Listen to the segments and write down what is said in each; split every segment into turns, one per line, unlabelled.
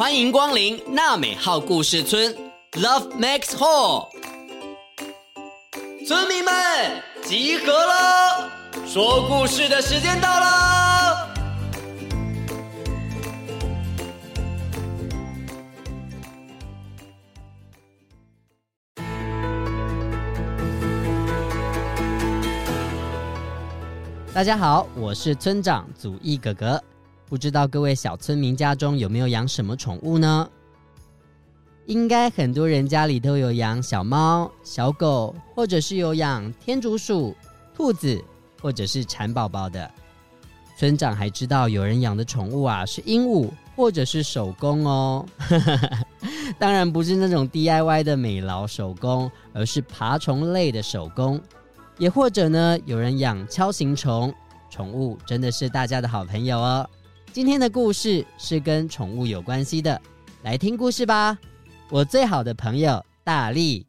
欢迎光临娜美号故事村，Love Max Hall。村民们集合了，说故事的时间到了。大家好，我是村长祖义哥哥。不知道各位小村民家中有没有养什么宠物呢？应该很多人家里都有养小猫、小狗，或者是有养天竺鼠、兔子，或者是蚕宝宝的。村长还知道有人养的宠物啊是鹦鹉，或者是手工哦。当然不是那种 DIY 的美劳手工，而是爬虫类的手工。也或者呢，有人养锹形虫，宠物真的是大家的好朋友哦。今天的故事是跟宠物有关系的，来听故事吧。我最好的朋友大力。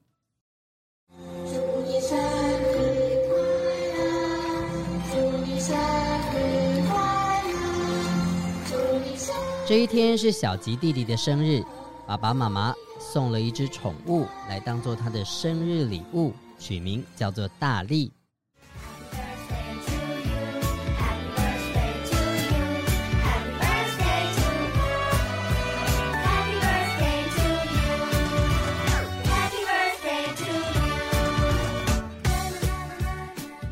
这一天是小吉弟弟的生日，爸爸妈妈送了一只宠物来当做他的生日礼物。取名叫做大力。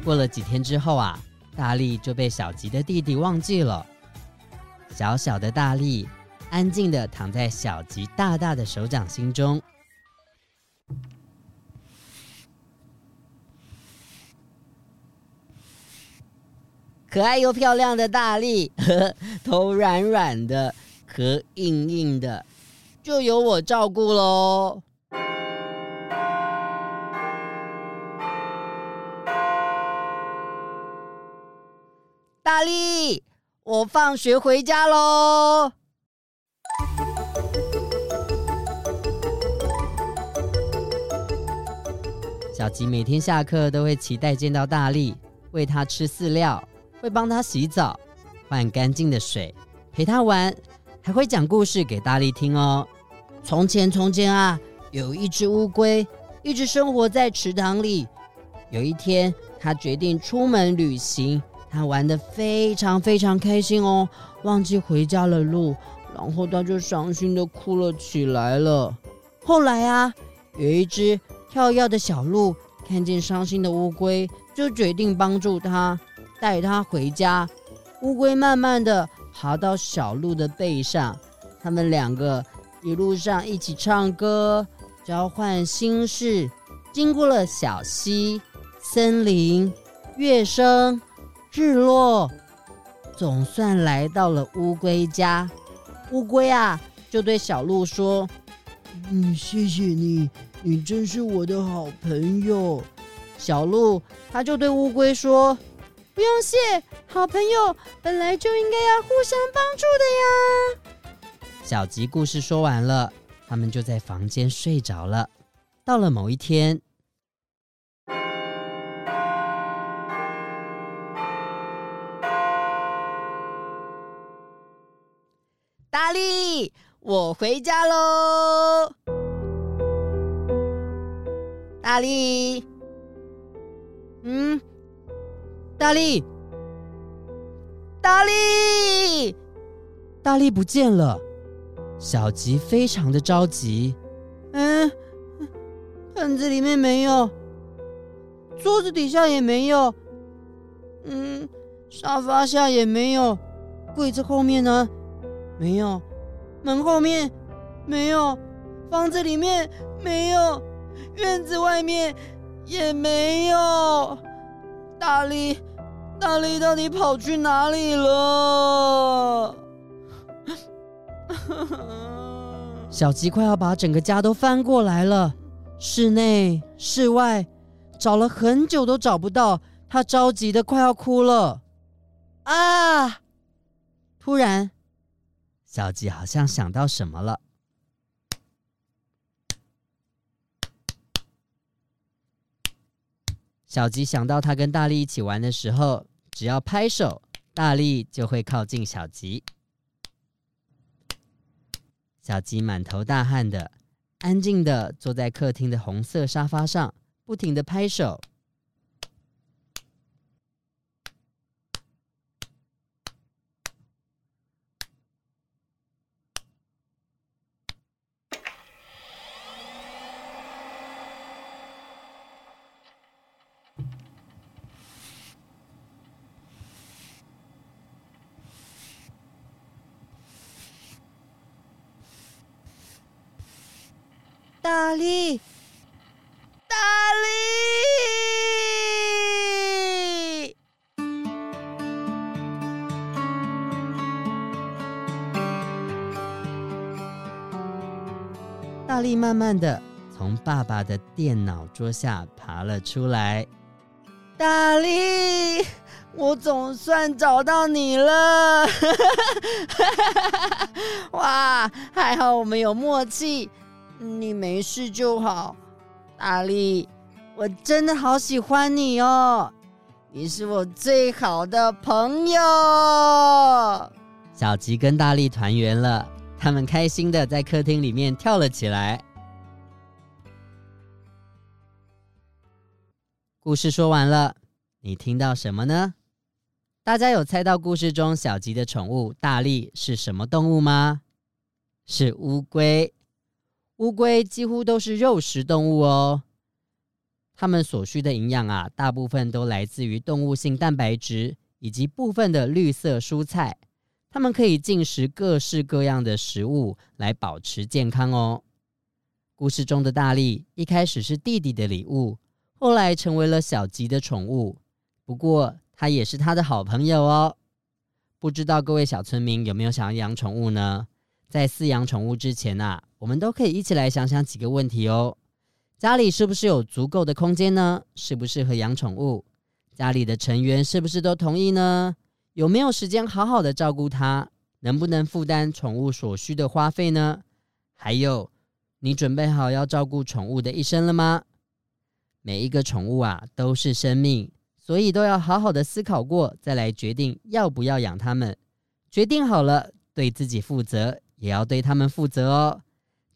过了几天之后啊，大力就被小吉的弟弟忘记了。小小的大力安静地躺在小吉大大的手掌心中。可爱又漂亮的大力，呵呵，头软软的，壳硬硬的，就由我照顾喽。大力，我放学回家喽。小吉每天下课都会期待见到大力，喂他吃饲料。会帮他洗澡，换干净的水，陪他玩，还会讲故事给大力听哦。从前，从前啊，有一只乌龟，一直生活在池塘里。有一天，他决定出门旅行，他玩得非常非常开心哦，忘记回家的路，然后他就伤心地哭了起来了。后来啊，有一只跳跃的小鹿看见伤心的乌龟，就决定帮助他。带它回家，乌龟慢慢地爬到小鹿的背上，他们两个一路上一起唱歌，交换心事，经过了小溪、森林、月声、日落，总算来到了乌龟家。乌龟啊，就对小鹿说：“嗯，谢谢你，你真是我的好朋友。”小鹿他就对乌龟说。不用谢，好朋友本来就应该要互相帮助的呀。小吉故事说完了，他们就在房间睡着了。到了某一天，我回家喽。大力，嗯。大力，大力，大力不见了！小吉非常的着急。嗯，盆子里面没有，桌子底下也没有，嗯，沙发下也没有，柜子后面呢？没有，门后面没有，房子里面没有，院子外面也没有。大力。大力到底跑去哪里了？小鸡快要把整个家都翻过来了，室内、室外，找了很久都找不到，它着急的快要哭了。啊！突然，小吉好像想到什么了。小吉想到他跟大力一起玩的时候，只要拍手，大力就会靠近小吉。小鸡满头大汗的，安静的坐在客厅的红色沙发上，不停的拍手。大力，大力！大力慢慢的从爸爸的电脑桌下爬了出来。大力，我总算找到你了！哇，还好我们有默契。你没事就好，大力，我真的好喜欢你哦，你是我最好的朋友。小吉跟大力团圆了，他们开心的在客厅里面跳了起来。故事说完了，你听到什么呢？大家有猜到故事中小吉的宠物大力是什么动物吗？是乌龟。乌龟几乎都是肉食动物哦，它们所需的营养啊，大部分都来自于动物性蛋白质以及部分的绿色蔬菜。它们可以进食各式各样的食物来保持健康哦。故事中的大力一开始是弟弟的礼物，后来成为了小吉的宠物。不过，它也是他的好朋友哦。不知道各位小村民有没有想要养宠物呢？在饲养宠物之前啊，我们都可以一起来想想几个问题哦。家里是不是有足够的空间呢？适不适合养宠物？家里的成员是不是都同意呢？有没有时间好好的照顾它？能不能负担宠物所需的花费呢？还有，你准备好要照顾宠物的一生了吗？每一个宠物啊，都是生命，所以都要好好的思考过，再来决定要不要养它们。决定好了，对自己负责。也要对他们负责哦，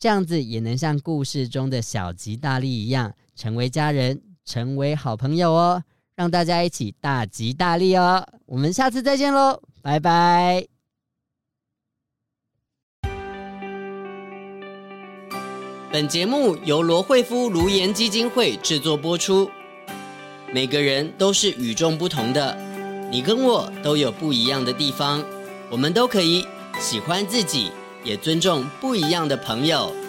这样子也能像故事中的小吉大利一样，成为家人，成为好朋友哦。让大家一起大吉大利哦！我们下次再见喽，拜拜。本节目由罗慧夫卢颜基金会制作播出。每个人都是与众不同的，你跟我都有不一样的地方，我们都可以喜欢自己。也尊重不一样的朋友。